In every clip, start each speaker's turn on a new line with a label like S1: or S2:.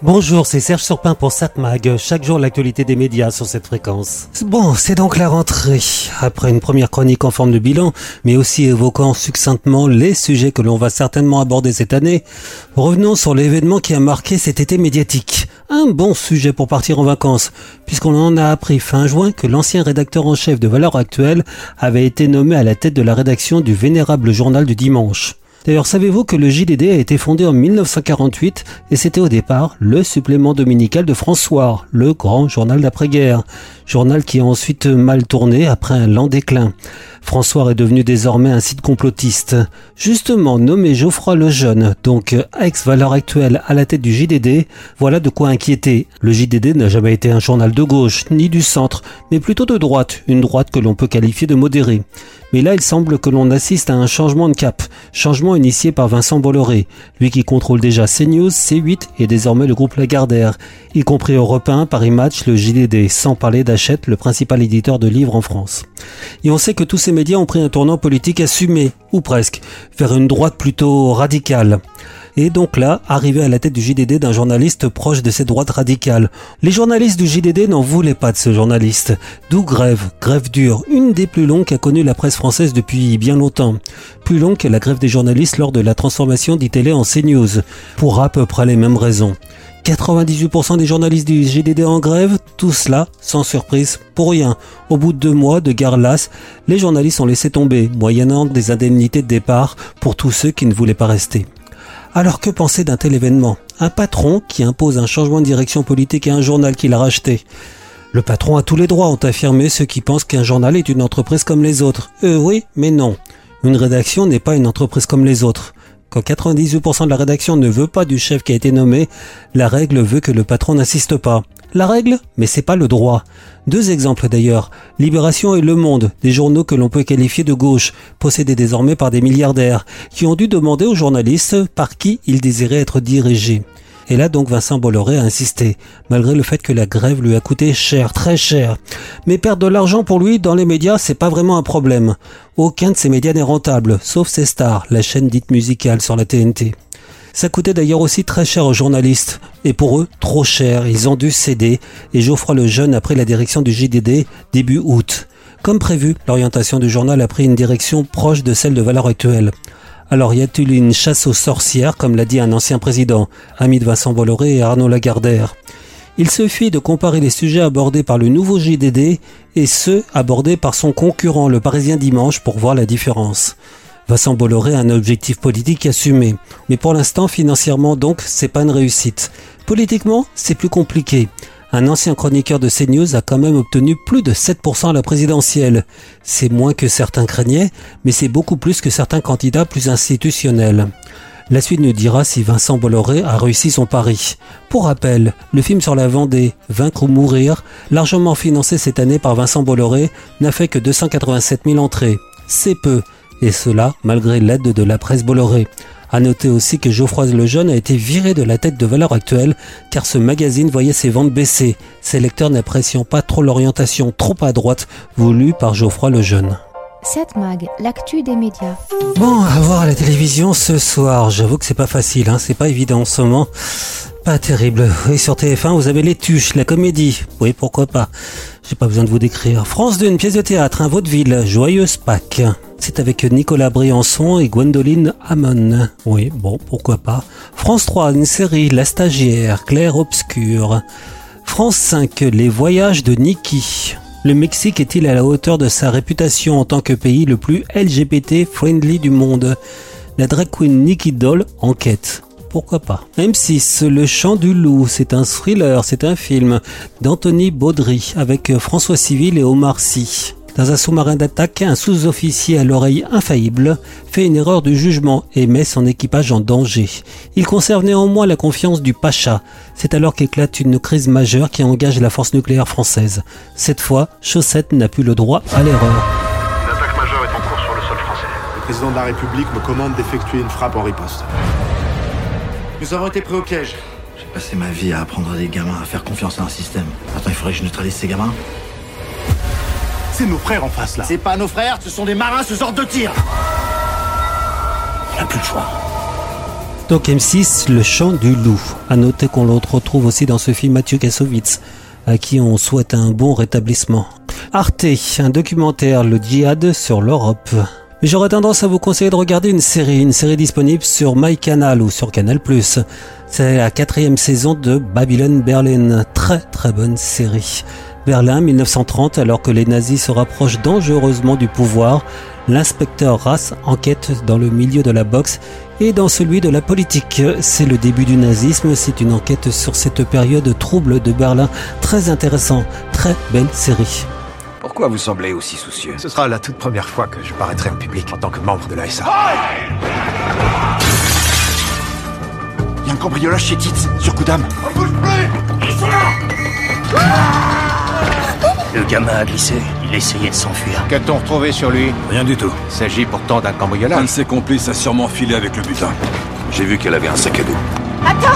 S1: Bonjour, c'est Serge Surpin pour SatMag. Chaque jour, l'actualité des médias sur cette fréquence. Bon, c'est donc la rentrée. Après une première chronique en forme de bilan, mais aussi évoquant succinctement les sujets que l'on va certainement aborder cette année, revenons sur l'événement qui a marqué cet été médiatique. Un bon sujet pour partir en vacances, puisqu'on en a appris fin juin que l'ancien rédacteur en chef de Valeurs Actuelles avait été nommé à la tête de la rédaction du vénérable journal du dimanche. D'ailleurs, savez-vous que le JDD a été fondé en 1948 et c'était au départ le supplément dominical de François, le grand journal d'après-guerre, journal qui a ensuite mal tourné après un lent déclin. François est devenu désormais un site complotiste. Justement nommé Geoffroy le Jeune, donc ex-valeur actuelle à la tête du JDD, voilà de quoi inquiéter. Le JDD n'a jamais été un journal de gauche, ni du centre, mais plutôt de droite, une droite que l'on peut qualifier de modérée. Mais là, il semble que l'on assiste à un changement de cap, changement initié par Vincent Bolloré, lui qui contrôle déjà CNews, C8 et désormais le groupe Lagardère, y compris Europe 1, Paris Match, le JDD, sans parler le principal éditeur de livres en France. Et on sait que tous ces médias ont pris un tournant politique assumé, ou presque, vers une droite plutôt radicale et donc là, arrivé à la tête du JDD d'un journaliste proche de cette droite radicale. Les journalistes du JDD n'en voulaient pas de ce journaliste, d'où grève, grève dure, une des plus longues qu'a connue la presse française depuis bien longtemps, plus longue que la grève des journalistes lors de la transformation d'ITélé en CNews, pour à peu près les mêmes raisons. 98% des journalistes du JDD en grève, tout cela sans surprise, pour rien. Au bout de deux mois de guerre lasse, les journalistes ont laissé tomber, moyennant des indemnités de départ pour tous ceux qui ne voulaient pas rester. Alors que penser d'un tel événement? Un patron qui impose un changement de direction politique à un journal qu'il a racheté. Le patron a tous les droits, ont affirmé ceux qui pensent qu'un journal est une entreprise comme les autres. Euh oui, mais non. Une rédaction n'est pas une entreprise comme les autres. Quand 98% de la rédaction ne veut pas du chef qui a été nommé, la règle veut que le patron n'insiste pas. La règle, mais c'est pas le droit. Deux exemples d'ailleurs. Libération et Le Monde, des journaux que l'on peut qualifier de gauche, possédés désormais par des milliardaires, qui ont dû demander aux journalistes par qui ils désiraient être dirigés. Et là donc Vincent Bolloré a insisté, malgré le fait que la grève lui a coûté cher, très cher. Mais perdre de l'argent pour lui dans les médias, c'est pas vraiment un problème. Aucun de ces médias n'est rentable, sauf ses stars, la chaîne dite musicale sur la TNT. Ça coûtait d'ailleurs aussi très cher aux journalistes. Et pour eux, trop cher. Ils ont dû céder. Et Geoffroy le Jeune a pris la direction du JDD début août. Comme prévu, l'orientation du journal a pris une direction proche de celle de Valeur Actuelle. Alors y a-t-il une chasse aux sorcières, comme l'a dit un ancien président, ami de Vincent Bolloré et Arnaud Lagardère? Il suffit de comparer les sujets abordés par le nouveau JDD et ceux abordés par son concurrent, le Parisien Dimanche, pour voir la différence. Vincent Bolloré a un objectif politique assumé. Mais pour l'instant, financièrement donc, c'est pas une réussite. Politiquement, c'est plus compliqué. Un ancien chroniqueur de CNews a quand même obtenu plus de 7% à la présidentielle. C'est moins que certains craignaient, mais c'est beaucoup plus que certains candidats plus institutionnels. La suite nous dira si Vincent Bolloré a réussi son pari. Pour rappel, le film sur la Vendée, Vaincre ou mourir, largement financé cette année par Vincent Bolloré, n'a fait que 287 000 entrées. C'est peu, et cela malgré l'aide de la presse Bolloré. À noter aussi que Geoffroy Lejeune a été viré de la tête de Valeur Actuelle car ce magazine voyait ses ventes baisser, ses lecteurs n'appréciant pas trop l'orientation trop à droite voulue par Geoffroy Lejeune.
S2: 7 Mag, l'actu des médias.
S1: Bon, à voir à la télévision ce soir, j'avoue que c'est pas facile, hein, c'est pas évident en ce moment. Pas terrible. Oui, sur TF1, vous avez Les Tuches, la comédie. Oui, pourquoi pas. J'ai pas besoin de vous décrire. France 2, une pièce de théâtre, un vaudeville, Joyeuse Pâques. C'est avec Nicolas Briançon et Gwendoline Hamon. Oui, bon, pourquoi pas. France 3, une série, La Stagiaire, Claire Obscure. France 5, Les Voyages de Nikki. Le Mexique est-il à la hauteur de sa réputation en tant que pays le plus LGBT-friendly du monde? La drag queen Nikki Doll enquête pourquoi pas. M6, Le Chant du Loup, c'est un thriller, c'est un film d'Anthony Baudry avec François Civil et Omar Sy. Dans un sous-marin d'attaque, un sous-officier à l'oreille infaillible fait une erreur de jugement et met son équipage en danger. Il conserve néanmoins la confiance du Pacha. C'est alors qu'éclate une crise majeure qui engage la force nucléaire française. Cette fois, Chaussette n'a plus le droit à l'erreur.
S3: Une attaque majeure est en cours sur le sol français.
S4: Le président de la République me commande d'effectuer une frappe en riposte.
S5: Nous avons été pris au piège.
S6: J'ai passé ma vie à apprendre à des gamins à faire confiance à un système. Maintenant, il faudrait que je neutralise ces gamins
S4: C'est nos frères en face là.
S5: C'est pas nos frères, ce sont des marins ce genre de tir.
S6: On n'a plus le choix.
S1: Donc M6, le chant du loup. À noter qu'on le retrouve aussi dans ce film Mathieu Kassovitz, à qui on souhaite un bon rétablissement. Arte, un documentaire, le djihad sur l'Europe. Mais j'aurais tendance à vous conseiller de regarder une série, une série disponible sur MyCanal ou sur Canal+. C'est la quatrième saison de Babylon Berlin. Très très bonne série. Berlin 1930, alors que les nazis se rapprochent dangereusement du pouvoir, l'inspecteur Rass enquête dans le milieu de la boxe et dans celui de la politique. C'est le début du nazisme, c'est une enquête sur cette période trouble de Berlin. Très intéressant, très belle série.
S7: Pourquoi vous semblez aussi soucieux
S8: Ce sera la toute première fois que je paraîtrai en public en tant que membre de l'ASA.
S7: Il y a un cambriolage chez Titz, sur Koudam.
S3: On bouge plus Ils sont là
S9: Le gamin a glissé, il essayait de s'enfuir.
S8: Qu'a-t-on retrouvé sur lui?
S10: Rien du tout.
S8: Il s'agit pourtant d'un
S10: Un de
S8: cambriolage.
S10: ses complices a sûrement filé avec le butin. J'ai vu qu'elle avait un sac à dos.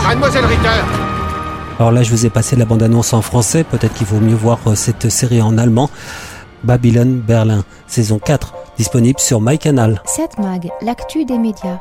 S8: Mademoiselle Ritter
S1: Alors là, je vous ai passé la bande-annonce en français, peut-être qu'il vaut mieux voir euh, cette série en allemand. Babylon Berlin, saison 4, disponible sur MyCanal.
S2: 7 Mag, l'actu des médias.